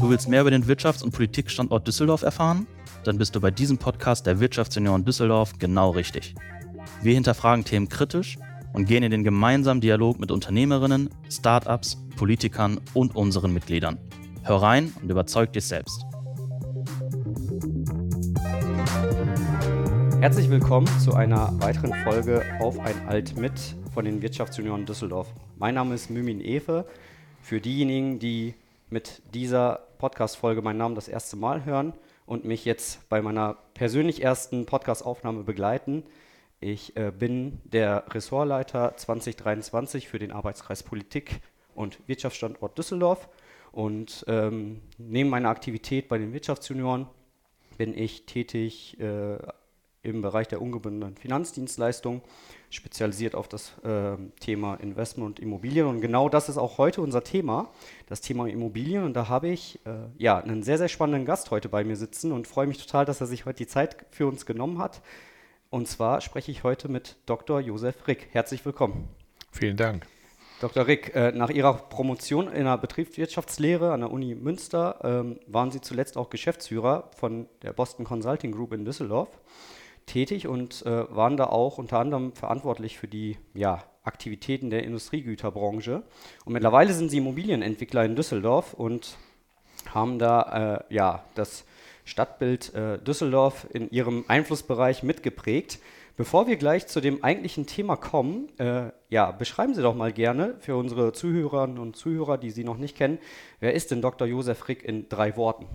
Du willst mehr über den Wirtschafts- und Politikstandort Düsseldorf erfahren? Dann bist du bei diesem Podcast der Wirtschaftsunion Düsseldorf genau richtig. Wir hinterfragen Themen kritisch und gehen in den gemeinsamen Dialog mit Unternehmerinnen, Startups, Politikern und unseren Mitgliedern. Hör rein und überzeug dich selbst. Herzlich willkommen zu einer weiteren Folge Auf ein Alt mit von den Wirtschaftsunionen Düsseldorf. Mein Name ist Mümin Efe. Für diejenigen, die mit dieser Podcast-Folge meinen Namen das erste Mal hören und mich jetzt bei meiner persönlich ersten Podcast-Aufnahme begleiten, ich äh, bin der Ressortleiter 2023 für den Arbeitskreis Politik und Wirtschaftsstandort Düsseldorf und ähm, neben meiner Aktivität bei den Wirtschaftsjunioren bin ich tätig äh, im Bereich der ungebundenen Finanzdienstleistungen, spezialisiert auf das äh, Thema Investment und Immobilien. Und genau das ist auch heute unser Thema, das Thema Immobilien. Und da habe ich äh, ja, einen sehr, sehr spannenden Gast heute bei mir sitzen und freue mich total, dass er sich heute die Zeit für uns genommen hat. Und zwar spreche ich heute mit Dr. Josef Rick. Herzlich willkommen. Vielen Dank. Dr. Rick, äh, nach Ihrer Promotion in der Betriebswirtschaftslehre an der Uni Münster ähm, waren Sie zuletzt auch Geschäftsführer von der Boston Consulting Group in Düsseldorf tätig und äh, waren da auch unter anderem verantwortlich für die ja, Aktivitäten der Industriegüterbranche. Und mittlerweile sind sie Immobilienentwickler in Düsseldorf und haben da äh, ja, das Stadtbild äh, Düsseldorf in ihrem Einflussbereich mitgeprägt. Bevor wir gleich zu dem eigentlichen Thema kommen, äh, ja, beschreiben Sie doch mal gerne für unsere Zuhörerinnen und Zuhörer, die Sie noch nicht kennen, wer ist denn Dr. Josef Rick in drei Worten?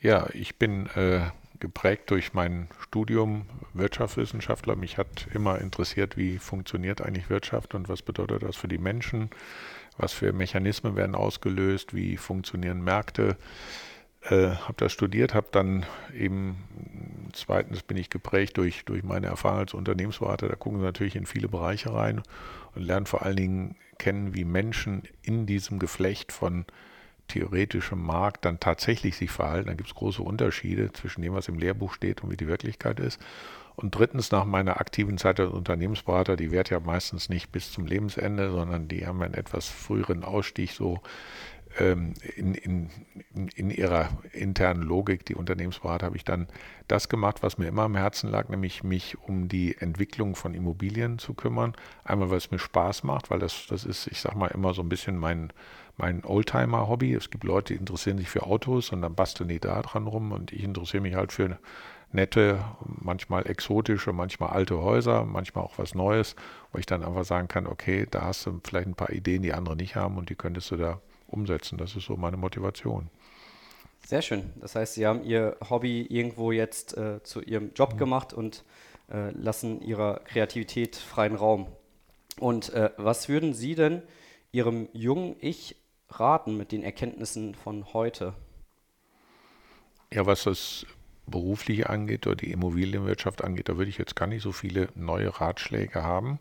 Ja, ich bin äh, geprägt durch mein Studium Wirtschaftswissenschaftler. Mich hat immer interessiert, wie funktioniert eigentlich Wirtschaft und was bedeutet das für die Menschen, was für Mechanismen werden ausgelöst, wie funktionieren Märkte. Äh, habe das studiert, habe dann eben, zweitens bin ich geprägt durch, durch meine Erfahrung als Unternehmensberater, da gucken Sie natürlich in viele Bereiche rein und lernen vor allen Dingen kennen, wie Menschen in diesem Geflecht von theoretischem Markt dann tatsächlich sich verhalten. Da gibt es große Unterschiede zwischen dem, was im Lehrbuch steht und wie die Wirklichkeit ist. Und drittens, nach meiner aktiven Zeit als Unternehmensberater, die währt ja meistens nicht bis zum Lebensende, sondern die haben einen etwas früheren Ausstieg so ähm, in, in, in ihrer internen Logik, die Unternehmensberater, habe ich dann das gemacht, was mir immer am Herzen lag, nämlich mich um die Entwicklung von Immobilien zu kümmern. Einmal, weil es mir Spaß macht, weil das, das ist, ich sag mal, immer so ein bisschen mein, mein Oldtimer-Hobby. Es gibt Leute, die interessieren sich für Autos und dann basteln die da dran rum und ich interessiere mich halt für nette, manchmal exotische, manchmal alte Häuser, manchmal auch was Neues, wo ich dann einfach sagen kann, okay, da hast du vielleicht ein paar Ideen, die andere nicht haben und die könntest du da umsetzen. Das ist so meine Motivation. Sehr schön. Das heißt, Sie haben Ihr Hobby irgendwo jetzt äh, zu Ihrem Job mhm. gemacht und äh, lassen Ihrer Kreativität freien Raum. Und äh, was würden Sie denn Ihrem jungen Ich raten mit den Erkenntnissen von heute? Ja, was das berufliche angeht oder die Immobilienwirtschaft angeht, da würde ich jetzt gar nicht so viele neue Ratschläge haben.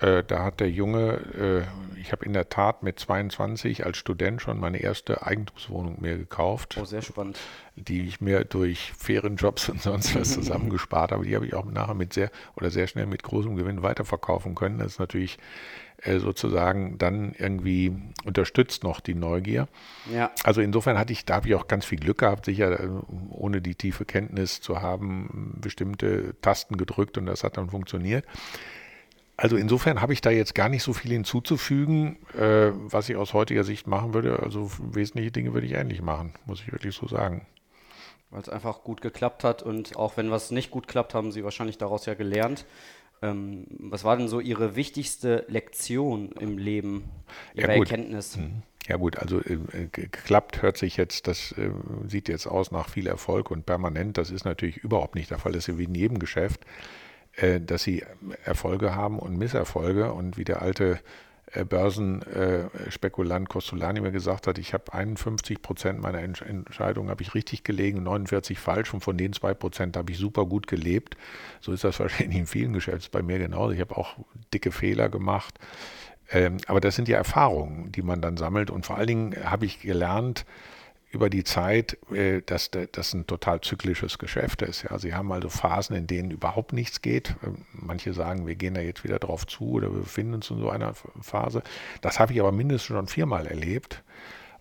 Äh, da hat der Junge, äh, ich habe in der Tat mit 22 als Student schon meine erste Eigentumswohnung mir gekauft. Oh, sehr spannend. Die ich mir durch fairen Jobs und sonst was zusammengespart habe. Die habe ich auch nachher mit sehr oder sehr schnell mit großem Gewinn weiterverkaufen können. Das ist natürlich sozusagen dann irgendwie unterstützt noch die Neugier. Ja. Also insofern hatte ich, da habe ich auch ganz viel Glück gehabt, sicher äh, ohne die tiefe Kenntnis zu haben, bestimmte Tasten gedrückt und das hat dann funktioniert. Also insofern habe ich da jetzt gar nicht so viel hinzuzufügen, äh, was ich aus heutiger Sicht machen würde. Also wesentliche Dinge würde ich ähnlich machen, muss ich wirklich so sagen. Weil es einfach gut geklappt hat und auch wenn was nicht gut klappt, haben Sie wahrscheinlich daraus ja gelernt. Ähm, was war denn so Ihre wichtigste Lektion im Leben, Ihre ja, Erkenntnis? Mhm. Ja gut, also äh, geklappt hört sich jetzt, das äh, sieht jetzt aus nach viel Erfolg und permanent. Das ist natürlich überhaupt nicht der Fall. Das ist wie in jedem Geschäft, äh, dass Sie Erfolge haben und Misserfolge. Und wie der alte äh, Börsenspekulant Costolani mir gesagt hat, ich habe 51 Prozent meiner Entscheidungen habe ich richtig gelegen, 49 falsch und von den zwei Prozent habe ich super gut gelebt. So ist das wahrscheinlich in vielen Geschäften bei mir genauso. Ich habe auch dicke Fehler gemacht. Ähm, aber das sind ja Erfahrungen, die man dann sammelt und vor allen Dingen habe ich gelernt, über die Zeit, äh, dass das ein total zyklisches Geschäft ist. Ja, Sie haben also Phasen, in denen überhaupt nichts geht. Ähm, manche sagen, wir gehen da jetzt wieder drauf zu oder wir befinden uns in so einer Phase. Das habe ich aber mindestens schon viermal erlebt.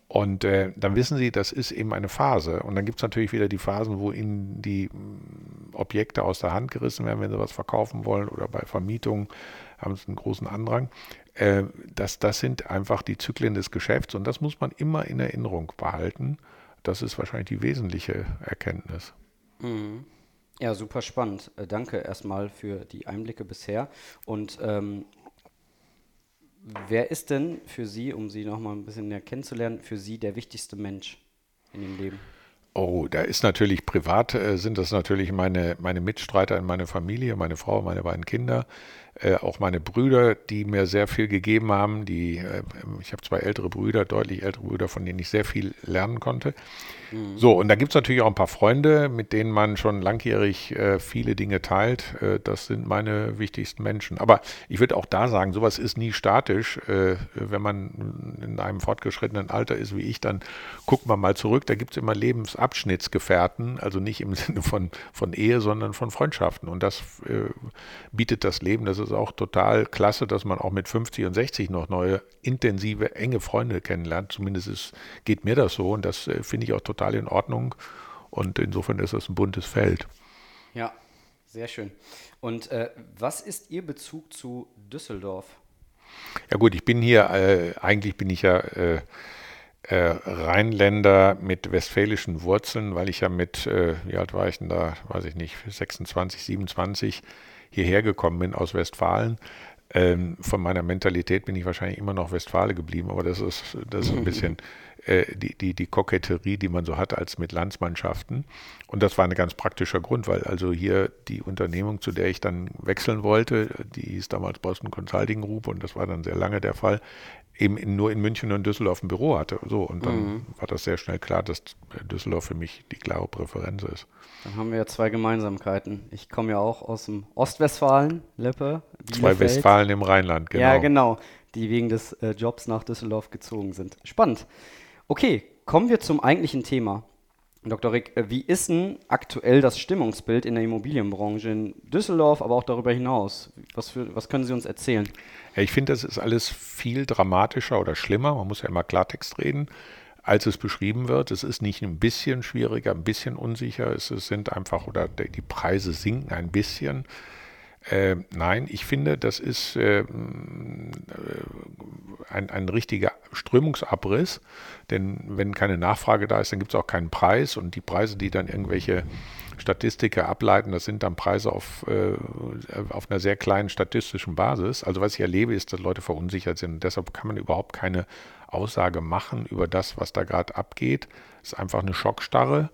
Und äh, dann wissen Sie, das ist eben eine Phase. Und dann gibt es natürlich wieder die Phasen, wo Ihnen die mm, Objekte aus der Hand gerissen werden, wenn Sie was verkaufen wollen oder bei Vermietung haben Sie einen großen Andrang. Äh, das, das sind einfach die Zyklen des Geschäfts und das muss man immer in Erinnerung behalten. Das ist wahrscheinlich die wesentliche Erkenntnis. Mhm. Ja, super spannend. Äh, danke erstmal für die Einblicke bisher. Und ähm, wer ist denn für Sie, um Sie nochmal ein bisschen näher kennenzulernen, für Sie der wichtigste Mensch in Ihrem Leben? Oh, da ist natürlich privat, äh, sind das natürlich meine, meine Mitstreiter in meiner Familie, meine Frau, meine beiden Kinder, äh, auch meine Brüder, die mir sehr viel gegeben haben. Die, äh, ich habe zwei ältere Brüder, deutlich ältere Brüder, von denen ich sehr viel lernen konnte. Mhm. So, und da gibt es natürlich auch ein paar Freunde, mit denen man schon langjährig äh, viele Dinge teilt. Äh, das sind meine wichtigsten Menschen. Aber ich würde auch da sagen, sowas ist nie statisch. Äh, wenn man in einem fortgeschrittenen Alter ist wie ich, dann guckt man mal zurück. Da gibt es immer Lebensabschnittsgefährten, also nicht im Sinne von, von Ehe, sondern von Freundschaften. Und das bietet das Leben. Das ist auch total klasse, dass man auch mit 50 und 60 noch neue, intensive, enge Freunde kennenlernt. Zumindest ist, geht mir das so. Und das äh, finde ich auch total total in Ordnung. Und insofern ist das ein buntes Feld. Ja, sehr schön. Und äh, was ist Ihr Bezug zu Düsseldorf? Ja gut, ich bin hier, äh, eigentlich bin ich ja äh, äh Rheinländer mit westfälischen Wurzeln, weil ich ja mit, äh, wie alt war ich denn da, weiß ich nicht, 26, 27 hierher gekommen bin aus Westfalen. Ähm, von meiner Mentalität bin ich wahrscheinlich immer noch Westfale geblieben, aber das ist, das ist ein bisschen äh, die, die, die Koketterie, die man so hat als mit Landsmannschaften. Und das war ein ganz praktischer Grund, weil also hier die Unternehmung, zu der ich dann wechseln wollte, die hieß damals Boston Consulting Group und das war dann sehr lange der Fall, eben in, nur in München und Düsseldorf ein Büro hatte. So, und dann mhm. war das sehr schnell klar, dass Düsseldorf für mich die klare Präferenz ist. Dann haben wir ja zwei Gemeinsamkeiten. Ich komme ja auch aus dem Ostwestfalen, Leppe. Zwei Westfalen im Rheinland, genau. Ja, genau. Die wegen des äh, Jobs nach Düsseldorf gezogen sind. Spannend. Okay, kommen wir zum eigentlichen Thema. Dr. Rick, äh, wie ist denn aktuell das Stimmungsbild in der Immobilienbranche in Düsseldorf, aber auch darüber hinaus? Was, für, was können Sie uns erzählen? Ja, ich finde, das ist alles viel dramatischer oder schlimmer. Man muss ja immer Klartext reden, als es beschrieben wird. Es ist nicht ein bisschen schwieriger, ein bisschen unsicher. Es sind einfach, oder die Preise sinken ein bisschen. Äh, nein, ich finde, das ist äh, ein, ein richtiger Strömungsabriss, denn wenn keine Nachfrage da ist, dann gibt es auch keinen Preis und die Preise, die dann irgendwelche Statistiker ableiten, das sind dann Preise auf, äh, auf einer sehr kleinen statistischen Basis. Also was ich erlebe, ist, dass Leute verunsichert sind und deshalb kann man überhaupt keine Aussage machen über das, was da gerade abgeht. Es ist einfach eine Schockstarre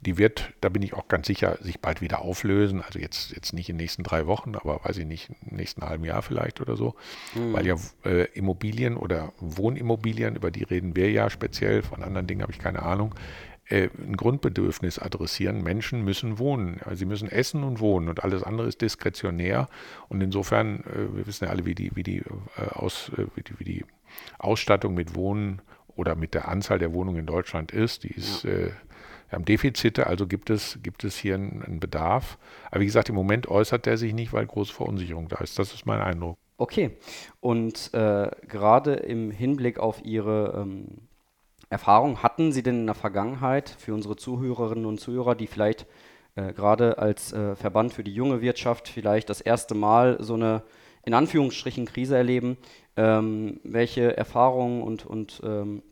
die wird, da bin ich auch ganz sicher, sich bald wieder auflösen. Also jetzt, jetzt nicht in den nächsten drei Wochen, aber weiß ich nicht, im nächsten halben Jahr vielleicht oder so. Mhm. Weil ja äh, Immobilien oder Wohnimmobilien, über die reden wir ja speziell, von anderen Dingen habe ich keine Ahnung, äh, ein Grundbedürfnis adressieren. Menschen müssen wohnen. Also sie müssen essen und wohnen und alles andere ist diskretionär. Und insofern, äh, wir wissen ja alle, wie die, wie die, äh, aus, äh, wie die, wie die Ausstattung mit Wohnen oder mit der Anzahl der Wohnungen in Deutschland ist. Die ist ja äh, wir haben Defizite, also gibt es, gibt es hier einen, einen Bedarf. Aber wie gesagt, im Moment äußert der sich nicht, weil große Verunsicherung da ist. Das ist mein Eindruck. Okay. Und äh, gerade im Hinblick auf Ihre ähm, Erfahrung, hatten Sie denn in der Vergangenheit für unsere Zuhörerinnen und Zuhörer, die vielleicht äh, gerade als äh, Verband für die junge Wirtschaft vielleicht das erste Mal so eine in Anführungsstrichen Krise erleben, ähm, welche Erfahrungen und, und ähm,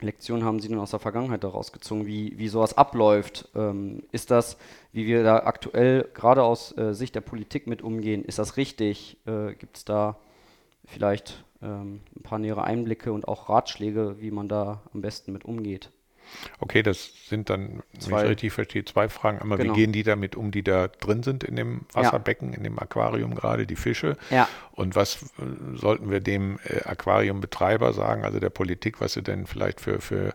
Lektionen haben Sie denn aus der Vergangenheit daraus gezogen, wie, wie sowas abläuft? Ähm, ist das, wie wir da aktuell gerade aus äh, Sicht der Politik mit umgehen, ist das richtig? Äh, Gibt es da vielleicht ähm, ein paar nähere Einblicke und auch Ratschläge, wie man da am besten mit umgeht? Okay, das sind dann, zwei. wenn ich richtig verstehe, zwei Fragen. Einmal, genau. wie gehen die damit um, die da drin sind in dem Wasserbecken, ja. in dem Aquarium gerade, die Fische? Ja. Und was äh, sollten wir dem äh, Aquariumbetreiber sagen, also der Politik, was sie denn vielleicht für, für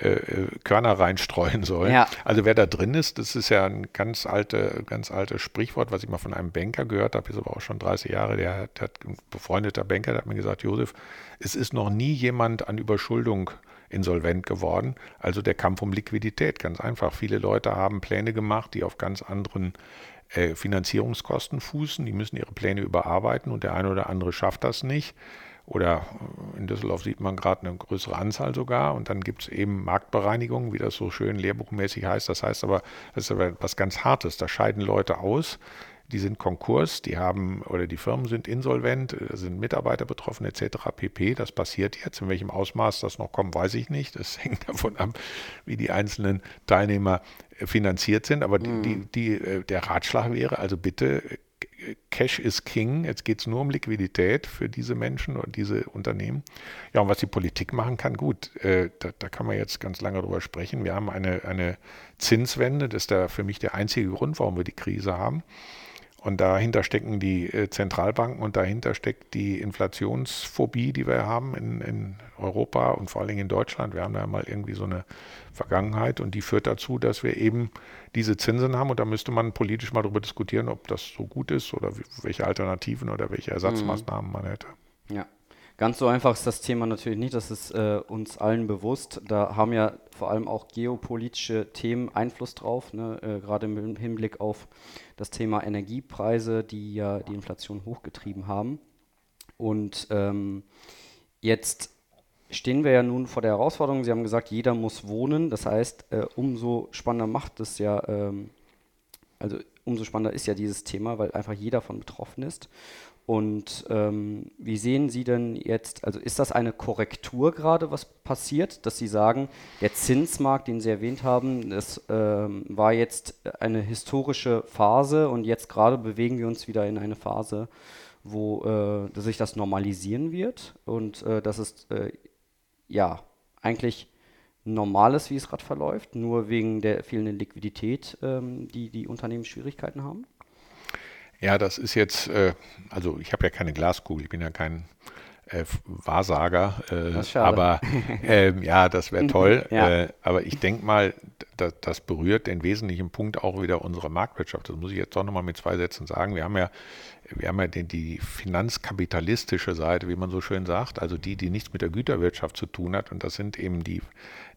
äh, äh, Körner reinstreuen sollen? Ja. Also wer da drin ist, das ist ja ein ganz, alte, ganz altes Sprichwort, was ich mal von einem Banker gehört habe, ist aber auch schon 30 Jahre, der, der hat ein befreundeter Banker, der hat mir gesagt, Josef, es ist noch nie jemand an Überschuldung insolvent geworden. Also der Kampf um Liquidität, ganz einfach. Viele Leute haben Pläne gemacht, die auf ganz anderen äh, Finanzierungskosten fußen. Die müssen ihre Pläne überarbeiten und der eine oder andere schafft das nicht. oder in Düsseldorf sieht man gerade eine größere Anzahl sogar. Und dann gibt es eben Marktbereinigung, wie das so schön lehrbuchmäßig heißt. Das heißt aber, das ist aber was ganz Hartes. Da scheiden Leute aus, die sind Konkurs, die haben oder die Firmen sind insolvent, da sind Mitarbeiter betroffen etc. pp. Das passiert jetzt. In welchem Ausmaß das noch kommt, weiß ich nicht. Das hängt davon ab, wie die einzelnen Teilnehmer äh, finanziert sind. Aber mhm. die, die, äh, der Ratschlag wäre also bitte Cash is King. Jetzt geht es nur um Liquidität für diese Menschen und diese Unternehmen. Ja, und was die Politik machen kann, gut, äh, da, da, kann man jetzt ganz lange drüber sprechen. Wir haben eine, eine Zinswende, das ist da für mich der einzige Grund, warum wir die Krise haben. Und dahinter stecken die äh, Zentralbanken und dahinter steckt die Inflationsphobie, die wir haben in, in, Europa und vor allen Dingen in Deutschland. Wir haben da mal irgendwie so eine Vergangenheit und die führt dazu, dass wir eben diese Zinsen haben und da müsste man politisch mal darüber diskutieren, ob das so gut ist oder welche Alternativen oder welche Ersatzmaßnahmen mhm. man hätte. Ja. Ganz so einfach ist das Thema natürlich nicht, das ist äh, uns allen bewusst. Da haben ja vor allem auch geopolitische Themen Einfluss drauf, ne? äh, gerade im Hinblick auf das Thema Energiepreise, die ja die Inflation hochgetrieben haben. Und ähm, jetzt stehen wir ja nun vor der Herausforderung, Sie haben gesagt, jeder muss wohnen. Das heißt, äh, umso spannender macht es ja, ähm, also umso spannender ist ja dieses Thema, weil einfach jeder von betroffen ist. Und ähm, wie sehen Sie denn jetzt, also ist das eine Korrektur gerade, was passiert, dass Sie sagen, der Zinsmarkt, den Sie erwähnt haben, das ähm, war jetzt eine historische Phase und jetzt gerade bewegen wir uns wieder in eine Phase, wo äh, sich das normalisieren wird und äh, dass es äh, ja eigentlich normal ist, wie es gerade verläuft, nur wegen der fehlenden Liquidität, ähm, die die Unternehmen Schwierigkeiten haben? Ja, das ist jetzt, äh, also ich habe ja keine Glaskugel, ich bin ja kein äh, Wahrsager, äh, aber ähm, ja, das wäre toll. ja. Äh, aber ich denke mal, das, das, berührt den wesentlichen Punkt auch wieder unserer Marktwirtschaft. Das muss ich jetzt doch nochmal mit zwei Sätzen sagen. Wir haben ja wir haben ja die, die, finanzkapitalistische Seite, wie man so schön sagt, also die, die nichts mit der Güterwirtschaft zu tun hat. Und das sind eben die,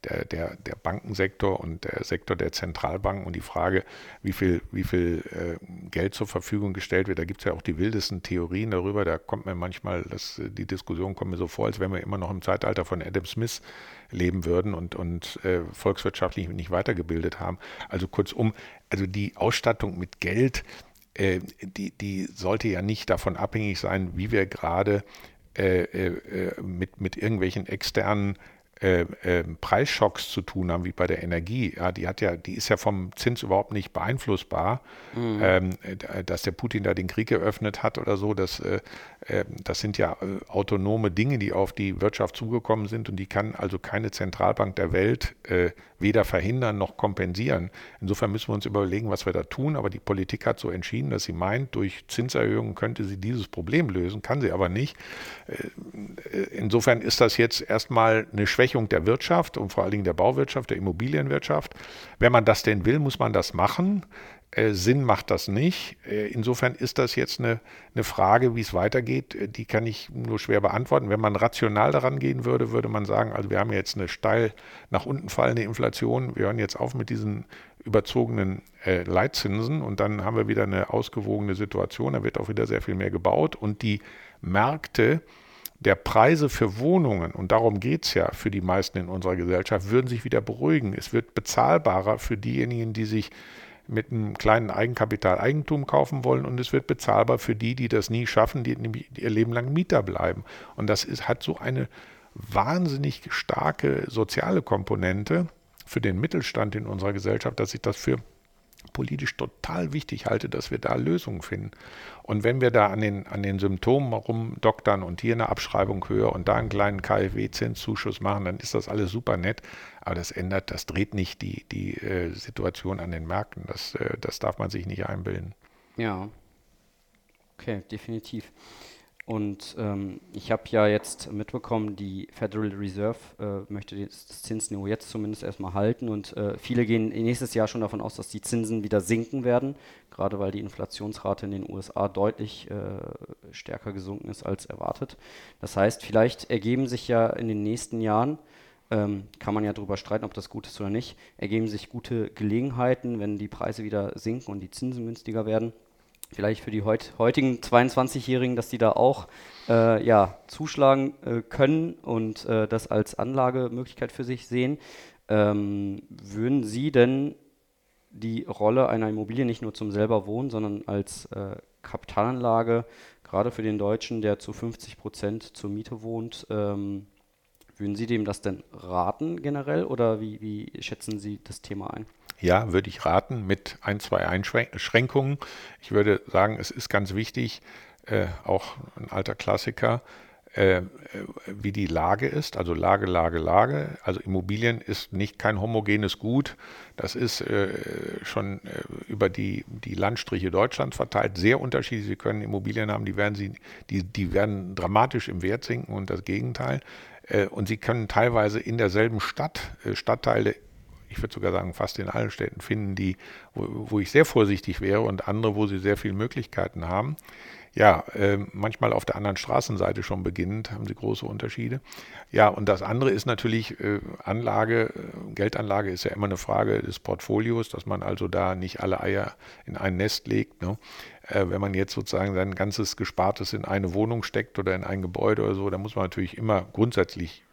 der, der, der Bankensektor und der Sektor der Zentralbanken und die Frage, wie viel, wie viel äh, Geld zur Verfügung gestellt wird. Da gibt es ja auch die wildesten Theorien darüber. Da kommt mir manchmal, das, die Diskussion kommt mir so vor, als wenn wir immer noch im Zeitalter von Adam Smith leben würden und, und äh, volkswirtschaftlich nicht weitergebildet haben. Also kurzum, also die Ausstattung mit Geld, äh, die, die sollte ja nicht davon abhängig sein, wie wir gerade äh, äh, mit, mit irgendwelchen externen äh, äh, Preisschocks zu tun haben, wie bei der Energie. Ja, die hat ja, die ist ja vom Zins überhaupt nicht beeinflussbar. Mhm. Ähm, dass der Putin da den Krieg eröffnet hat oder so, das, äh, ähm, das sind ja äh, autonome Dinge, die auf die Wirtschaft zugekommen sind und die kann also keine Zentralbank der Welt äh, weder verhindern noch kompensieren. Insofern müssen wir uns überlegen, was wir da tun. Aber die Politik hat so entschieden, dass sie meint, durch Zinserhöhungen könnte sie dieses Problem lösen, kann sie aber nicht. Äh, insofern ist das jetzt erstmal eine Schwächung der Wirtschaft und vor allen Dingen der Bauwirtschaft, der Immobilienwirtschaft. Wenn man das denn will, muss man das machen. Äh, Sinn macht das nicht. Äh, insofern ist das jetzt eine, eine Frage, wie es weitergeht. Äh, die kann ich nur schwer beantworten. Wenn man rational daran gehen würde, würde man sagen, also wir haben jetzt eine steil nach unten fallende Inflation. Wir hören jetzt auf mit diesen überzogenen Leitzinsen und dann haben wir wieder eine ausgewogene Situation. Da wird auch wieder sehr viel mehr gebaut und die Märkte der Preise für Wohnungen, und darum geht es ja für die meisten in unserer Gesellschaft, würden sich wieder beruhigen. Es wird bezahlbarer für diejenigen, die sich mit einem kleinen Eigenkapital Eigentum kaufen wollen und es wird bezahlbar für die, die das nie schaffen, die, ihr Leben lang Mieter bleiben. Und das ist, hat so eine wahnsinnig starke soziale Komponente für den Mittelstand in unserer Gesellschaft, dass ich das für politisch total wichtig halte, dass wir da Lösungen finden. Und wenn wir da an den, an den Symptomen rumdoktern und hier eine Abschreibung höher und da einen kleinen KfW-Zinszuschuss machen, dann ist das alles super nett. Aber das ändert, das dreht nicht die, die äh, Situation an den Märkten. Das, äh, das darf man sich nicht einbilden. Ja. Okay, definitiv. Und ähm, ich habe ja jetzt mitbekommen, die Federal Reserve äh, möchte das Zinsniveau jetzt zumindest erstmal halten und äh, viele gehen nächstes Jahr schon davon aus, dass die Zinsen wieder sinken werden, gerade weil die Inflationsrate in den USA deutlich äh, stärker gesunken ist als erwartet. Das heißt, vielleicht ergeben sich ja in den nächsten Jahren, ähm, kann man ja darüber streiten, ob das gut ist oder nicht, ergeben sich gute Gelegenheiten, wenn die Preise wieder sinken und die Zinsen günstiger werden vielleicht für die heut, heutigen 22-Jährigen, dass die da auch äh, ja, zuschlagen äh, können und äh, das als Anlagemöglichkeit für sich sehen. Ähm, würden Sie denn die Rolle einer Immobilie nicht nur zum selber wohnen, sondern als äh, Kapitalanlage, gerade für den Deutschen, der zu 50 Prozent zur Miete wohnt, ähm, würden Sie dem das denn raten generell oder wie, wie schätzen Sie das Thema ein? Ja, würde ich raten mit ein, zwei Einschränkungen. Ich würde sagen, es ist ganz wichtig, äh, auch ein alter Klassiker, äh, wie die Lage ist, also Lage, Lage, Lage. Also Immobilien ist nicht kein homogenes Gut. Das ist äh, schon äh, über die, die Landstriche Deutschlands verteilt, sehr unterschiedlich. Sie können Immobilien haben, die werden, sie, die, die werden dramatisch im Wert sinken und das Gegenteil. Äh, und sie können teilweise in derselben Stadt äh, Stadtteile ich würde sogar sagen, fast in allen Städten finden, die, wo, wo, ich sehr vorsichtig wäre und andere, wo sie sehr viele Möglichkeiten haben ja, äh, manchmal auf der anderen Straßenseite schon beginnend, haben sie große Unterschiede. Ja, und das andere ist natürlich äh, Anlage, äh, Geldanlage ist ja immer eine Frage des Portfolios, dass man also da nicht alle Eier in ein Nest legt. Ne? Äh, wenn man jetzt sozusagen sein ganzes Gespartes in eine Wohnung steckt oder in ein Gebäude oder so, dann muss man natürlich immer grundsätzlich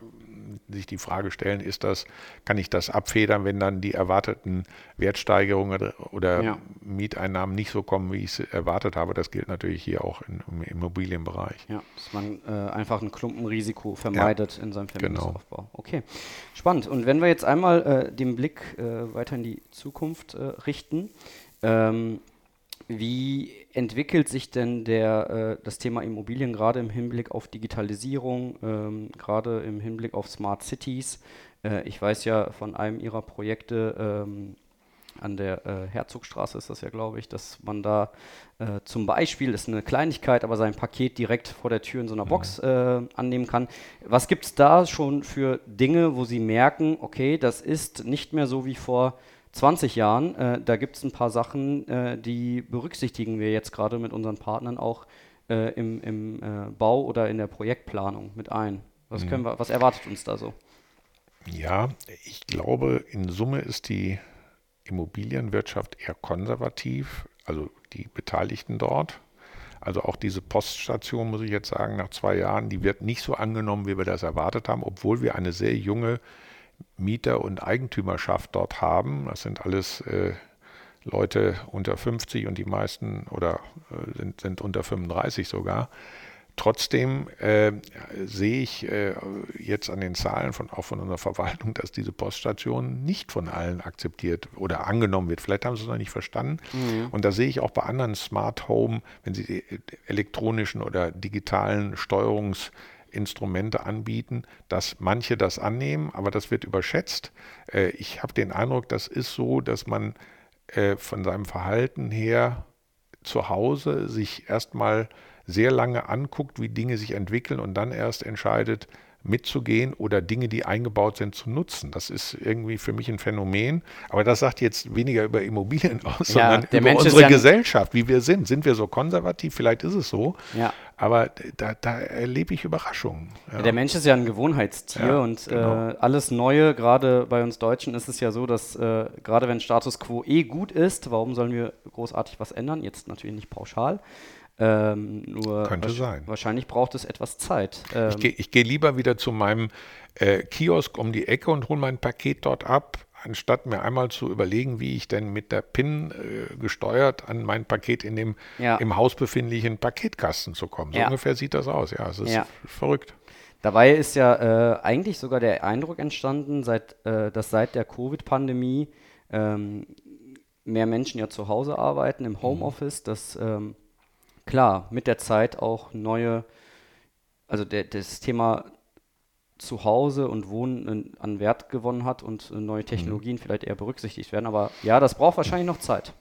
sich die Frage stellen, ist das, kann ich das abfedern, wenn dann die erwarteten Wertsteigerungen oder ja. Mieteinnahmen nicht so kommen, wie ich es erwartet habe. Das gilt natürlich hier auch im Immobilienbereich. Ja, dass man äh, einfach ein Klumpenrisiko vermeidet ja. in seinem Vermögensaufbau. Genau. Okay, spannend. Und wenn wir jetzt einmal äh, den Blick äh, weiter in die Zukunft äh, richten, ähm, wie entwickelt sich denn der, äh, das Thema Immobilien gerade im Hinblick auf Digitalisierung, ähm, gerade im Hinblick auf Smart Cities? Äh, ich weiß ja von einem Ihrer Projekte ähm, an der äh, Herzogstraße ist das ja, glaube ich, dass man da äh, zum Beispiel, das ist eine Kleinigkeit, aber sein Paket direkt vor der Tür in so einer Box mhm. äh, annehmen kann. Was gibt es da schon für Dinge, wo Sie merken, okay, das ist nicht mehr so wie vor 20 Jahren. Äh, da gibt es ein paar Sachen, äh, die berücksichtigen wir jetzt gerade mit unseren Partnern auch äh, im, im äh, Bau oder in der Projektplanung mit ein. Was, mhm. können wir, was erwartet uns da so? Ja, ich glaube, in Summe ist die Immobilienwirtschaft eher konservativ, also die Beteiligten dort. Also auch diese Poststation, muss ich jetzt sagen, nach zwei Jahren, die wird nicht so angenommen, wie wir das erwartet haben, obwohl wir eine sehr junge Mieter- und Eigentümerschaft dort haben. Das sind alles äh, Leute unter 50 und die meisten oder äh, sind, sind unter 35 sogar. Trotzdem äh, sehe ich äh, jetzt an den Zahlen von, auch von unserer Verwaltung, dass diese Poststation nicht von allen akzeptiert oder angenommen wird. Vielleicht haben sie es noch nicht verstanden. Mhm. Und da sehe ich auch bei anderen Smart Home, wenn sie die elektronischen oder digitalen Steuerungs- Instrumente anbieten, dass manche das annehmen, aber das wird überschätzt. Äh, ich habe den Eindruck, das ist so, dass man äh, von seinem Verhalten her zu Hause sich erstmal sehr lange anguckt, wie Dinge sich entwickeln und dann erst entscheidet, mitzugehen oder Dinge, die eingebaut sind, zu nutzen. Das ist irgendwie für mich ein Phänomen. Aber das sagt jetzt weniger über Immobilien aus, ja, sondern über Mensch unsere ja Gesellschaft, wie wir sind. Sind wir so konservativ? Vielleicht ist es so. Ja. Aber da, da erlebe ich Überraschungen. Ja. Der Mensch ist ja ein Gewohnheitstier und genau. äh, alles Neue, gerade bei uns Deutschen, ist es ja so, dass äh, gerade wenn Status quo eh gut ist, warum sollen wir großartig was ändern? Jetzt natürlich nicht pauschal. Ähm, nur Könnte sein. Wahrscheinlich braucht es etwas Zeit. Ähm, ich gehe geh lieber wieder zu meinem äh, Kiosk um die Ecke und hole mein Paket dort ab, anstatt mir einmal zu überlegen, wie ich denn mit der PIN äh, gesteuert an mein Paket in dem ja. im Haus befindlichen Paketkasten zu kommen. So ja. ungefähr sieht das aus. Ja, es ist ja. verrückt. Dabei ist ja äh, eigentlich sogar der Eindruck entstanden, seit, äh, dass seit der Covid-Pandemie ähm, mehr Menschen ja zu Hause arbeiten, im mhm. Homeoffice, dass ähm, klar, mit der Zeit auch neue, also der, das Thema Zuhause und Wohnen an Wert gewonnen hat und neue mhm. Technologien mhm. vielleicht eher berücksichtigt werden. Aber ja, das braucht wahrscheinlich noch Zeit.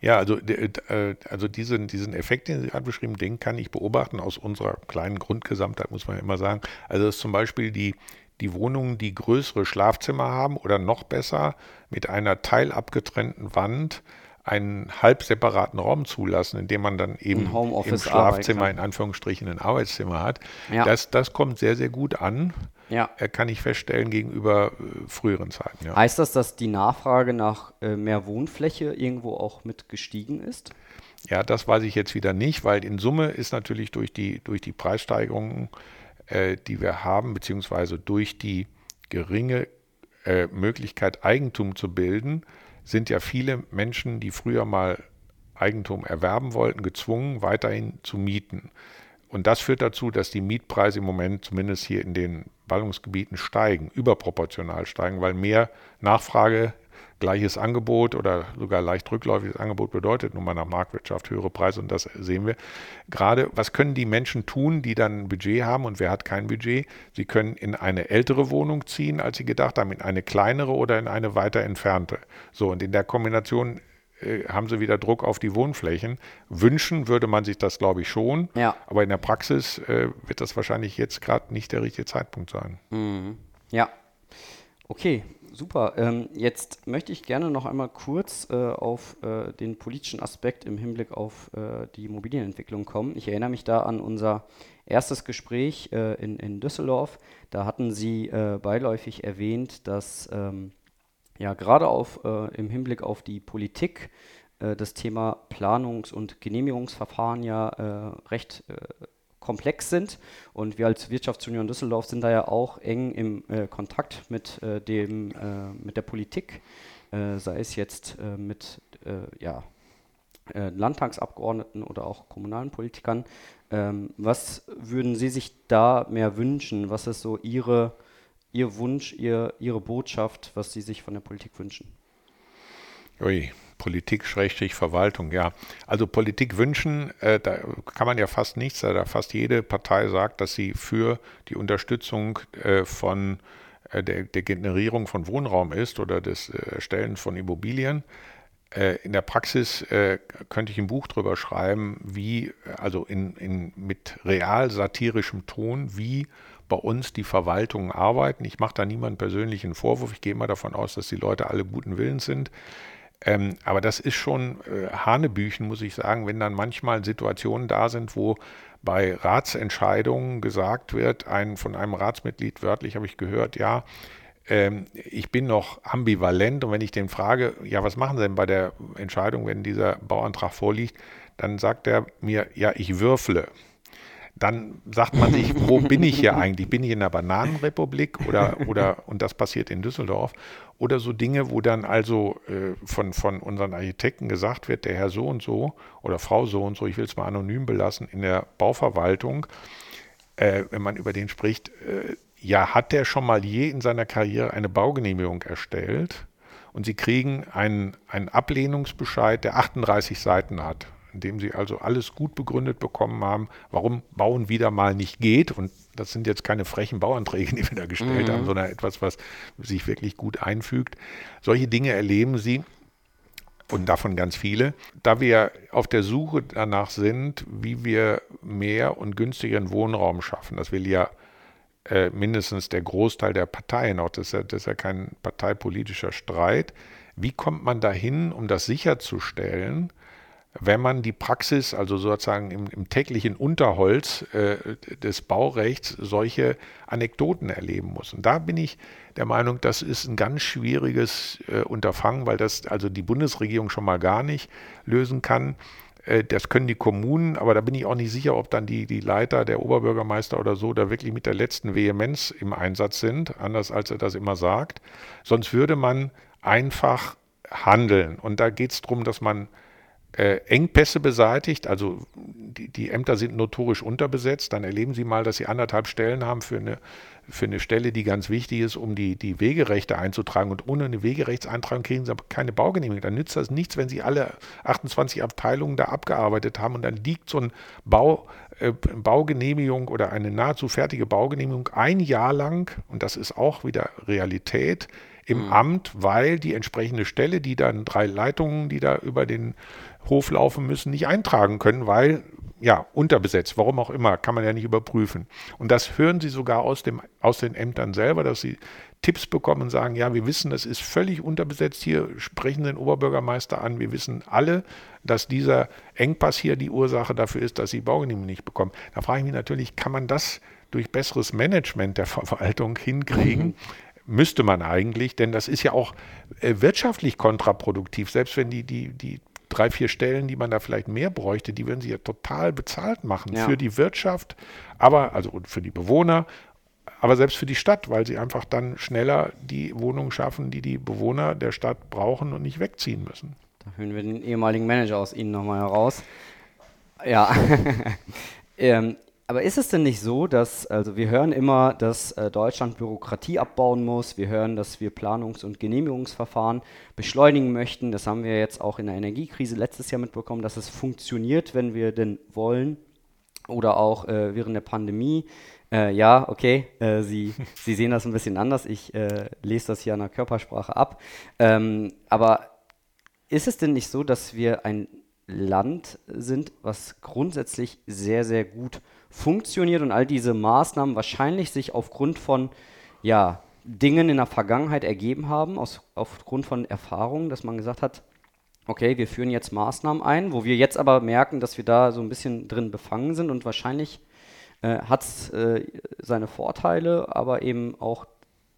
Ja, also, äh, also diesen, diesen Effekt, den Sie gerade beschrieben, den kann ich beobachten aus unserer kleinen Grundgesamtheit, muss man ja immer sagen. Also dass zum Beispiel die, die Wohnungen, die größere Schlafzimmer haben oder noch besser mit einer teilabgetrennten Wand, einen halb separaten Raum zulassen, in dem man dann eben im Schlafzimmer in Anführungsstrichen ein Arbeitszimmer hat. Ja. Das, das kommt sehr, sehr gut an. Ja. Kann ich feststellen gegenüber äh, früheren Zeiten. Ja. Heißt das, dass die Nachfrage nach äh, mehr Wohnfläche irgendwo auch mit gestiegen ist? Ja, das weiß ich jetzt wieder nicht, weil in Summe ist natürlich durch die, durch die Preissteigerungen, äh, die wir haben, beziehungsweise durch die geringe äh, Möglichkeit, Eigentum zu bilden, sind ja viele Menschen, die früher mal Eigentum erwerben wollten, gezwungen, weiterhin zu mieten. Und das führt dazu, dass die Mietpreise im Moment zumindest hier in den Ballungsgebieten steigen, überproportional steigen, weil mehr Nachfrage, gleiches Angebot oder sogar leicht rückläufiges Angebot bedeutet nun mal nach Marktwirtschaft höhere Preise und das sehen wir. Gerade, was können die Menschen tun, die dann ein Budget haben und wer hat kein Budget? Sie können in eine ältere Wohnung ziehen, als sie gedacht haben, in eine kleinere oder in eine weiter entfernte. So, und in der Kombination äh, haben sie wieder Druck auf die Wohnflächen. Wünschen würde man sich das, glaube ich, schon. Ja. Aber in der Praxis äh, wird das wahrscheinlich jetzt gerade nicht der richtige Zeitpunkt sein. Mhm. Ja. Okay, super. Ähm, jetzt möchte ich gerne noch einmal kurz äh, auf äh, den politischen Aspekt im Hinblick auf äh, die Immobilienentwicklung kommen. Ich erinnere mich da an unser erstes Gespräch äh, in, in Düsseldorf. Da hatten Sie beiläufig erwähnt, dass ähm, ja gerade auf, äh, im Hinblick auf die Politik äh, das Thema Planungs- und Genehmigungsverfahren ja äh, recht äh, komplex sind. Und wir als Wirtschaftsunion Düsseldorf sind da ja auch eng im äh, Kontakt mit, äh, dem, mit der Politik, sei es jetzt mit ja, Landtagsabgeordneten oder auch kommunalen Politikern. Ähm, was würden Sie sich da mehr wünschen? Was ist so Ihre Ihr Wunsch, Ihr, Ihre Botschaft, was Sie sich von der Politik wünschen? Ui, Politik, Schrägstrich, Verwaltung, ja. Also Politik wünschen, äh, da kann man ja fast nichts, da fast jede Partei sagt, dass sie für die Unterstützung äh, von äh, der, der, Generierung von Wohnraum ist oder des äh, Erstellen von Immobilien. Äh, in der Praxis äh, könnte ich ein Buch drüber schreiben, wie, also in, in, mit real satirischem Ton, wie bei uns die Verwaltungen arbeiten. Ich mache da niemanden persönlichen Vorwurf. Ich gehe immer davon aus, dass die Leute alle guten Willens sind. Ähm, aber das ist schon äh, Hanebüchen, muss ich sagen, wenn dann manchmal Situationen da sind, wo bei Ratsentscheidungen gesagt wird, ein, von einem Ratsmitglied wörtlich habe ich gehört, ja, ähm, ich bin noch ambivalent. Und wenn ich den frage, ja, was machen Sie denn bei der Entscheidung, wenn dieser Bauantrag vorliegt, dann sagt er mir, ja, ich würfle dann sagt man sich, wo bin ich hier eigentlich? Bin ich in der Bananenrepublik oder, oder und das passiert in Düsseldorf? Oder so Dinge, wo dann also äh, von, von unseren Architekten gesagt wird, der Herr so und so oder Frau so und so, ich will es mal anonym belassen, in der Bauverwaltung, äh, wenn man über den spricht, äh, ja, hat der schon mal je in seiner Karriere eine Baugenehmigung erstellt? Und sie kriegen einen, einen Ablehnungsbescheid, der 38 Seiten hat indem sie also alles gut begründet bekommen haben, warum Bauen wieder mal nicht geht. Und das sind jetzt keine frechen Bauanträge, die wir da gestellt mhm. haben, sondern etwas, was sich wirklich gut einfügt. Solche Dinge erleben sie und davon ganz viele. Da wir auf der Suche danach sind, wie wir mehr und günstigeren Wohnraum schaffen, das will ja äh, mindestens der Großteil der Parteien, auch das ist, ja, das ist ja kein parteipolitischer Streit. Wie kommt man dahin, um das sicherzustellen, wenn man die Praxis, also sozusagen im, im täglichen Unterholz äh, des Baurechts, solche Anekdoten erleben muss. Und da bin ich der Meinung, das ist ein ganz schwieriges äh, Unterfangen, weil das also die Bundesregierung schon mal gar nicht lösen kann. Äh, das können die Kommunen, aber da bin ich auch nicht sicher, ob dann die, die Leiter, der Oberbürgermeister oder so, da wirklich mit der letzten Vehemenz im Einsatz sind, anders als er das immer sagt. Sonst würde man einfach handeln. Und da geht es darum, dass man äh, Engpässe beseitigt, also die, die, Ämter sind notorisch unterbesetzt, dann erleben Sie mal, dass Sie anderthalb Stellen haben für eine, für eine Stelle, die ganz wichtig ist, um die, die Wegerechte einzutragen. Und ohne eine Wegerechtseintragung kriegen Sie aber keine Baugenehmigung. Dann nützt das nichts, wenn Sie alle 28 Abteilungen da abgearbeitet haben und dann liegt so ein Bau, äh, Baugenehmigung oder eine nahezu fertige Baugenehmigung ein Jahr lang, und das ist auch wieder Realität, im mhm. Amt, weil die entsprechende Stelle, die dann drei Leitungen, die da über den Hof laufen müssen, nicht eintragen können, weil ja, unterbesetzt, warum auch immer, kann man ja nicht überprüfen. Und das hören sie sogar aus, dem, aus den Ämtern selber, dass sie Tipps bekommen und sagen, ja, wir wissen, das ist völlig unterbesetzt hier, sprechen den Oberbürgermeister an, wir wissen alle, dass dieser Engpass hier die Ursache dafür ist, dass sie Baugenehmigung nicht bekommen. Da frage ich mich natürlich, kann man das durch besseres Management der Verwaltung hinkriegen? Mhm. Müsste man eigentlich, denn das ist ja auch äh, wirtschaftlich kontraproduktiv, selbst wenn die, die, die drei, vier Stellen, die man da vielleicht mehr bräuchte, die würden sie ja total bezahlt machen Ja. für die Wirtschaft, aber also und für die Bewohner, aber selbst für die Stadt, weil sie einfach dann schneller die Wohnungen schaffen, die die Bewohner der Stadt brauchen und nicht wegziehen müssen. Da hören wir den ehemaligen Manager aus Ihnen nochmal heraus. Ja. ähm, aber ist es denn nicht so, dass, also wir hören immer, dass äh, Deutschland Bürokratie abbauen muss, wir hören, dass wir Planungs- und Genehmigungsverfahren beschleunigen möchten. Das haben wir jetzt auch in der Energiekrise letztes Jahr mitbekommen, dass es funktioniert, wenn wir denn wollen. Oder auch äh, während der Pandemie. Äh, ja, okay, äh, Sie, Sie sehen das ein bisschen anders. Ich äh, lese das hier an der Körpersprache ab. Ähm, aber ist es denn nicht so, dass wir ein Land sind, was grundsätzlich sehr, sehr gut funktioniert und all diese Maßnahmen wahrscheinlich sich aufgrund von ja, Dingen in der Vergangenheit ergeben haben, aus, aufgrund von Erfahrungen, dass man gesagt hat, okay, wir führen jetzt Maßnahmen ein, wo wir jetzt aber merken, dass wir da so ein bisschen drin befangen sind und wahrscheinlich äh, hat es äh, seine Vorteile, aber eben auch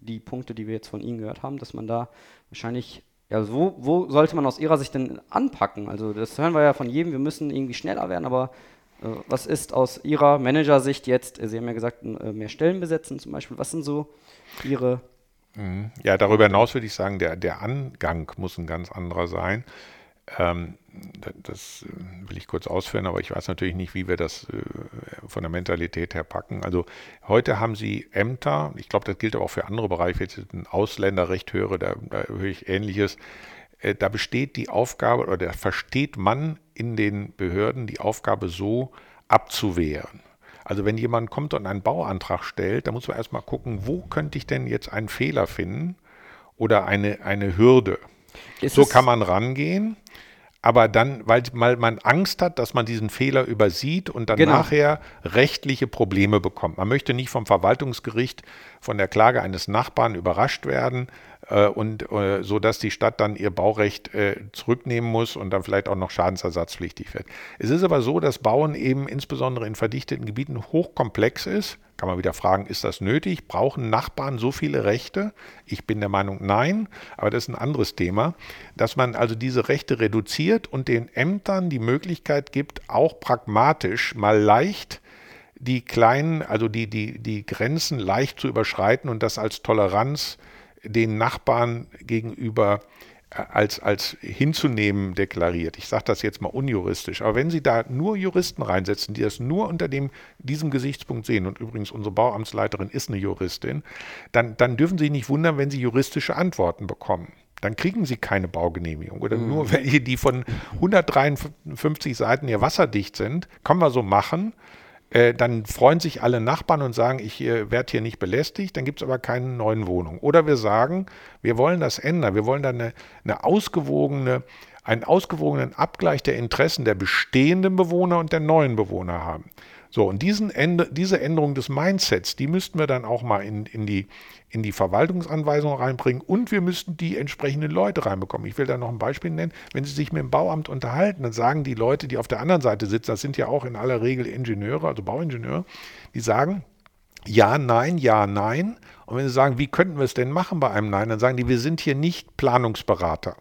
die Punkte, die wir jetzt von Ihnen gehört haben, dass man da wahrscheinlich, ja, wo, wo sollte man aus Ihrer Sicht denn anpacken? Also das hören wir ja von jedem, wir müssen irgendwie schneller werden, aber was ist aus Ihrer Managersicht jetzt, äh, Sie haben ja gesagt, äh, mehr Stellen besetzen zum Beispiel, was sind so Ihre Mhm. Ja, darüber hinaus würde ich sagen, der, der Angang muss ein ganz anderer sein. Ähm, da- das äh, will ich kurz ausführen, aber ich weiß natürlich nicht, wie wir das äh, von der Mentalität her packen. Also heute haben Sie Ämter, ich glaube, das gilt aber auch für andere Bereiche, wenn ich jetzt ein Ausländerrecht höre, da, da höre ich Ähnliches. Äh, Da besteht die Aufgabe oder da versteht man in den Behörden die Aufgabe so abzuwehren. Also wenn jemand kommt und einen Bauantrag stellt, dann muss man erstmal gucken, wo könnte ich denn jetzt einen Fehler finden oder eine, eine Hürde. Ist so kann man rangehen, aber dann, weil, man Angst hat, dass man diesen Fehler übersieht und dann Genau. nachher rechtliche Probleme bekommt. Man möchte nicht vom Verwaltungsgericht von der Klage eines Nachbarn überrascht werden äh, und äh, so dass die Stadt dann ihr Baurecht äh, zurücknehmen muss und dann vielleicht auch noch schadensersatzpflichtig wird. Es ist aber so, dass Bauen eben insbesondere in verdichteten Gebieten hochkomplex ist. Kann man wieder fragen, ist das nötig? Brauchen Nachbarn so viele Rechte? Ich bin der Meinung, nein, aber das ist ein anderes Thema, dass man also diese Rechte reduziert und den Ämtern die Möglichkeit gibt, auch pragmatisch mal leicht die kleinen, also die, die, die Grenzen leicht zu überschreiten und das als Toleranz den Nachbarn gegenüber äh, als, als hinzunehmen deklariert. Ich sage das jetzt mal unjuristisch, aber wenn Sie da nur Juristen reinsetzen, die das nur unter dem, diesem Gesichtspunkt sehen, und übrigens unsereAlerin ist eine Juristin, dann, dann dürfen Sie nicht wundern, wenn Sie juristische Antworten bekommen. Dann kriegen Sie keine Baugenehmigung oder nur welche, die von 153 Seiten hier wasserdicht sind. Können wir so machen. Äh, dann freuen sich alle Nachbarn und sagen, ich äh, werde hier nicht belästigt, dann gibt es aber keine neuen Wohnungen. Oder wir sagen, wir wollen das ändern, wir wollen da eine, eine ausgewogene, einen ausgewogenen Abgleich der Interessen der bestehenden Bewohner und der neuen Bewohner haben. So, und diesen Ende, diese Änderung des Mindsets, die müssten wir dann auch mal in, in, die, in die Verwaltungsanweisung reinbringen und wir müssten die entsprechenden Leute reinbekommen. Ich will da noch ein Beispiel nennen. Wenn Sie sich mit dem Bauamt unterhalten, dann sagen die Leute, die auf der anderen Seite sitzen, das sind ja auch in aller Regel Ingenieure, also Bauingenieure, die sagen, ja, nein, ja, nein. Und wenn sie sagen, wie könnten wir es denn machen bei einem Nein, dann sagen die, wir sind hier nicht Planungsberater.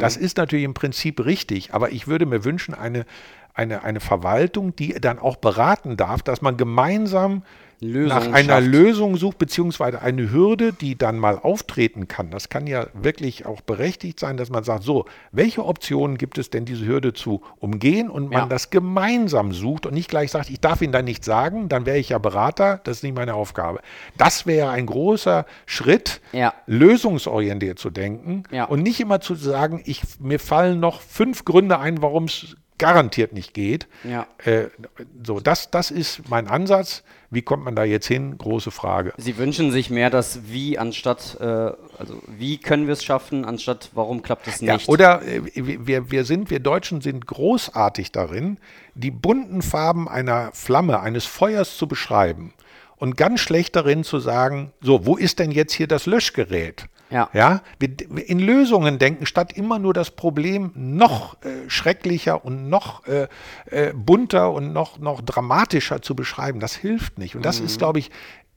Das ist natürlich im Prinzip richtig, aber ich würde mir wünschen, eine, eine, eine Verwaltung, die dann auch beraten darf, dass man gemeinsam Lösungen nach einer schafft. Lösung sucht, beziehungsweise eine Hürde, die dann mal auftreten kann. Das kann ja wirklich auch berechtigt sein, dass man sagt, so, welche Optionen gibt es denn, diese Hürde zu umgehen und man Ja. das gemeinsam sucht und nicht gleich sagt, ich darf Ihnen da nichts sagen, dann wäre ich ja Berater, das ist nicht meine Aufgabe. Das wäre ein großer Schritt, Ja. lösungsorientiert zu denken Ja. und nicht immer zu sagen, ich, mir fallen noch fünf Gründe ein, warum es garantiert nicht geht. Ja. Äh, so, das, das ist mein Ansatz. Wie kommt man da jetzt hin? Große Frage. Sie wünschen sich mehr das Wie anstatt, äh, also wie können wir es schaffen, anstatt warum klappt es Ja, nicht. oder äh, wir, wir sind, wir Deutschen sind großartig darin, die bunten Farben einer Flamme, eines Feuers zu beschreiben und ganz schlecht darin zu sagen, so, wo ist denn jetzt hier das Löschgerät? Ja. Ja, wir wir in Lösungen denken, statt immer nur das Problem noch äh, schrecklicher und noch äh, äh, bunter und noch, noch dramatischer zu beschreiben. Das hilft nicht. Und das ist, glaube ich,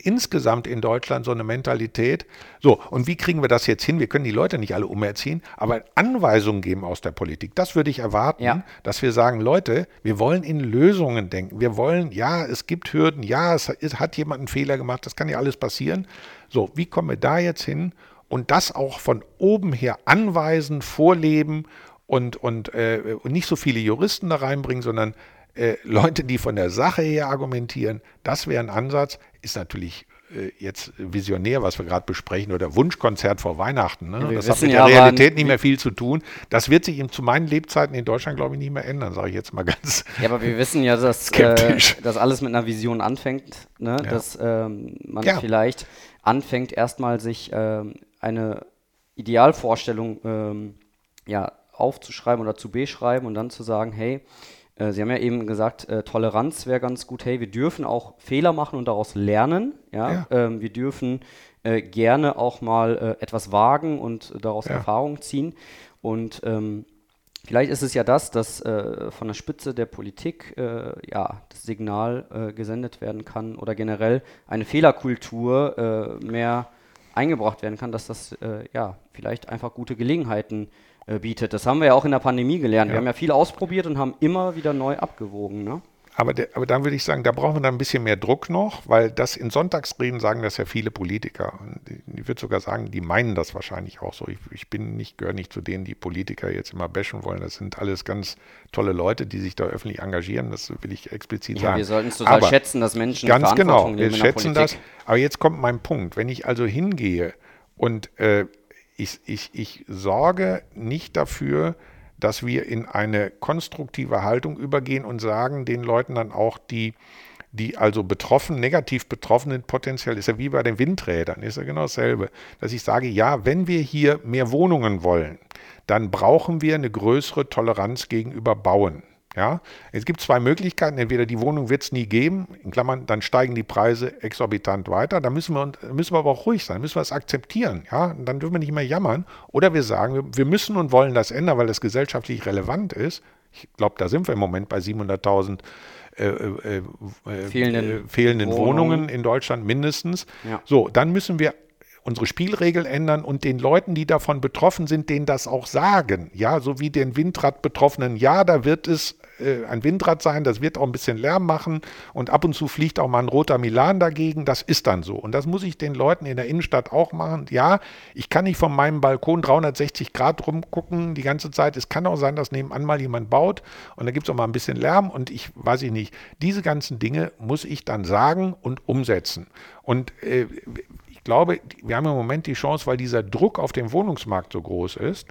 insgesamt in Deutschland so eine Mentalität. So, und wie kriegen wir das jetzt hin? Wir können die Leute nicht alle umerziehen, aber Anweisungen geben aus der Politik. Das würde ich erwarten, ja. dass wir sagen, Leute, wir wollen in Lösungen denken. Wir wollen, ja, es gibt Hürden, ja, es hat jemand einen Fehler gemacht, das kann ja alles passieren. So, wie kommen wir da jetzt hin? Und das auch von oben her anweisen, vorleben und, und, äh, und nicht so viele Juristen da reinbringen, sondern äh, Leute, die von der Sache her argumentieren, das wäre ein Ansatz, ist natürlich äh, jetzt visionär, was wir gerade besprechen, oder Wunschkonzert vor Weihnachten. Ne? das hat mit der ja, Realität nicht mehr viel zu tun. Das wird sich zu meinen Lebzeiten in Deutschland, glaube ich, nicht mehr ändern, sage ich jetzt mal ganz. Ja, aber wir wissen ja, dass äh, das alles mit einer Vision anfängt, ne? ja. dass ähm, man ja. vielleicht anfängt, erstmal sich ähm, eine Idealvorstellung ähm, ja, aufzuschreiben oder zu beschreiben und dann zu sagen, hey, äh, Sie haben ja eben gesagt, äh, Toleranz wäre ganz gut. Hey, wir dürfen auch Fehler machen und daraus lernen. Ja, ja. Ähm, wir dürfen äh, gerne auch mal äh, etwas wagen und daraus ja. Erfahrung ziehen. Und ähm, vielleicht ist es ja das, dass äh, von der Spitze der Politik äh, ja das Signal gesendet werden kann oder generell eine Fehlerkultur mehr eingebracht werden kann, dass das ja vielleicht einfach gute Gelegenheiten äh, äh, bietet. Das haben wir ja auch in der Pandemie gelernt. Ja. Wir haben ja viel ausprobiert und haben immer wieder neu abgewogen. Ne? Aber, der, aber dann würde ich sagen, da brauchen wir dann ein bisschen mehr Druck noch, weil das in Sonntagsreden sagen das ja viele Politiker. Ich würde sogar sagen, die meinen das wahrscheinlich auch so. Ich, ich bin nicht, gehöre nicht zu denen, die Politiker jetzt immer bashen wollen. Das sind alles ganz tolle Leute, die sich da öffentlich engagieren. Das will ich explizit ja, sagen. Wir sollten es total aber schätzen, dass Menschen ganz genau, wir schätzen das. Aber jetzt kommt mein Punkt. Wenn ich also hingehe und äh, ich, ich, ich sorge nicht dafür, dass wir in eine konstruktive Haltung übergehen und sagen den Leuten dann auch, die, die also betroffen, negativ betroffen sind, potenziell ist ja wie bei den Windrädern, ist ja genau dasselbe, dass ich sage, ja, wenn wir hier mehr Wohnungen wollen, dann brauchen wir eine größere Toleranz gegenüber Bauen. Ja, es gibt zwei Möglichkeiten. Entweder die Wohnung wird es nie geben, in Klammern, dann steigen die Preise exorbitant weiter. Da müssen wir, müssen wir aber auch ruhig sein, müssen wir es akzeptieren. Ja, dann dürfen wir nicht mehr jammern. Oder wir sagen, wir, müssen und wollen das ändern, weil das gesellschaftlich relevant ist. Ich glaube, da sind wir im Moment bei 700.000 äh, äh, äh, fehlenden, fehlenden Wohnungen. Wohnungen. in Deutschland mindestens. Ja. So, dann müssen wir unsere Spielregeln ändern und den Leuten, die davon betroffen sind, denen das auch sagen. Ja, so wie den Windrad-Betroffenen, ja, da wird es äh, ein Windrad sein, das wird auch ein bisschen Lärm machen und ab und zu fliegt auch mal ein roter Milan dagegen, das ist dann so. Und das muss ich den Leuten in der Innenstadt auch machen. Ja, ich kann nicht von meinem Balkon 360 Grad rumgucken die ganze Zeit. Es kann auch sein, dass nebenan mal jemand baut und da gibt es auch mal ein bisschen Lärm und ich weiß ich nicht. Diese ganzen Dinge muss ich dann sagen und umsetzen. Und äh, glaube, wir haben im Moment die Chance, weil dieser Druck auf dem Wohnungsmarkt so groß ist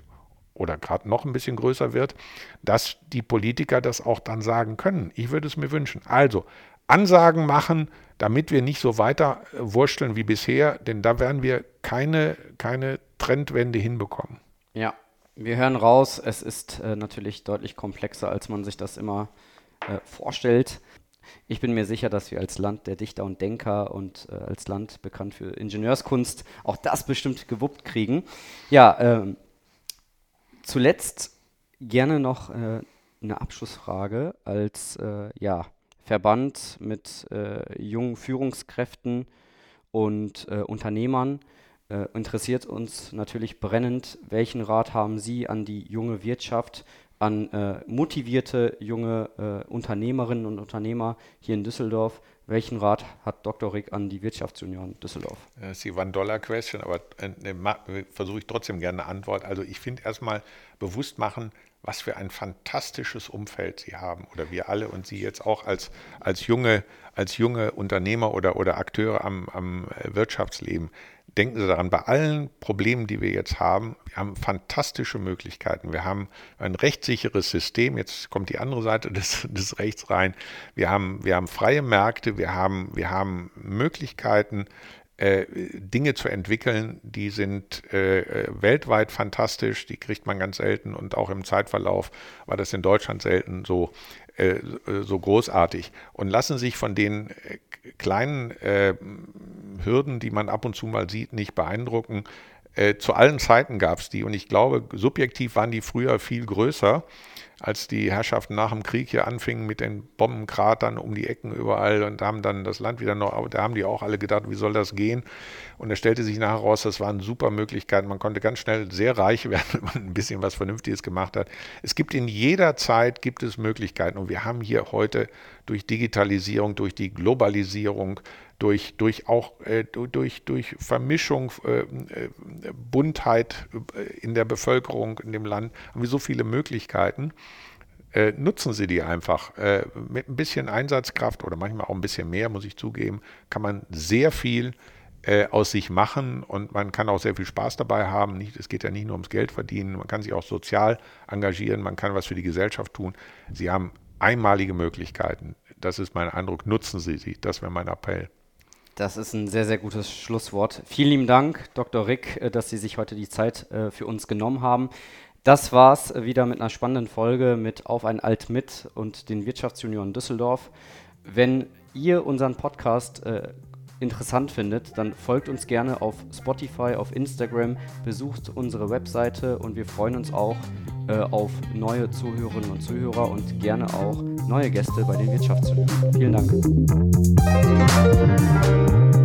oder gerade noch ein bisschen größer wird, dass die Politiker das auch dann sagen können. Ich würde es mir wünschen. Also Ansagen machen, damit wir nicht so weiter äh, wursteln wie bisher, denn da werden wir keine, keine Trendwende hinbekommen. Ja, wir hören raus, es ist äh, natürlich deutlich komplexer, als man sich das immer äh, vorstellt. Ich bin mir sicher, dass wir als Land der Dichter und Denker und äh, als Land bekannt für Ingenieurskunst auch das bestimmt gewuppt kriegen. Ja, ähm, zuletzt gerne noch äh, eine Abschlussfrage als äh, ja, Verband mit äh, jungen Führungskräften und äh, Unternehmern. Äh, interessiert uns natürlich brennend, welchen Rat haben Sie an die junge Wirtschaft, an äh, motivierte junge Unternehmerinnen und Unternehmer hier in Düsseldorf. Welchen Rat hat Dr. Rick an die Wirtschaftsunion Düsseldorf? Das ist die One-Dollar-Question, aber äh, versuche ich trotzdem gerne eine Antwort. Also ich finde erstmal bewusst machen, was für ein fantastisches Umfeld Sie haben oder wir alle und Sie jetzt auch als, als, junge, als junge Unternehmer oder, oder Akteure am, am äh, Wirtschaftsleben denken Sie daran, bei allen Problemen, die wir jetzt haben, wir haben fantastische Möglichkeiten. Wir haben ein rechtssicheres System. Jetzt kommt die andere Seite des, des Rechts rein. Wir haben, wir haben freie Märkte. Wir haben, wir haben Möglichkeiten, äh, Dinge zu entwickeln, die sind äh, äh, weltweit fantastisch, die kriegt man ganz selten und auch im Zeitverlauf war das in Deutschland selten so, äh, so großartig und lassen sich von den äh, kleinen Hürden, die man ab und zu mal sieht, nicht beeindrucken. Zu allen Zeiten gab es die und ich glaube, subjektiv waren die früher viel größer als die Herrschaften nach dem Krieg hier anfingen mit den Bombenkratern um die Ecken überall und haben dann das Land wieder noch, da haben die auch alle gedacht, wie soll das gehen? Und es stellte sich nachher raus, das waren super Möglichkeiten. Man konnte ganz schnell sehr reich werden, wenn man ein bisschen was Vernünftiges gemacht hat. Es gibt in jeder Zeit gibt es Möglichkeiten und wir haben hier heute durch Digitalisierung, durch die Globalisierung, durch, durch auch äh, durch, durch Vermischung, äh, äh, Buntheit äh, in der Bevölkerung, in dem Land, haben wir so viele Möglichkeiten. Äh, nutzen Sie die einfach. Äh, mit ein bisschen Einsatzkraft oder manchmal auch ein bisschen mehr, muss ich zugeben, kann man sehr viel aus sich machen und man kann auch sehr viel Spaß dabei haben. Nicht, es geht ja nicht nur ums Geld verdienen, man kann sich auch sozial engagieren, man kann was für die Gesellschaft tun. Sie haben einmalige Möglichkeiten. Das ist mein Eindruck. Nutzen Sie sie. Das wäre mein Appell. Das ist ein sehr, sehr gutes Schlusswort. Vielen lieben Dank, Dr. Rick, äh, dass Sie sich heute die Zeit äh, für uns genommen haben. Das war's äh, wieder mit einer spannenden Folge mit Auf ein Alt mit und den Wirtschaftsjunioren Düsseldorf. Wenn ihr unseren Podcast äh, interessant findet, dann folgt uns gerne auf Spotify, auf Instagram, besucht unsere Webseite und wir freuen uns auch äh, auf neue Zuhörerinnen und Zuhörer und gerne auch neue Gäste bei den Wirtschaftsjunioren. Vielen Dank.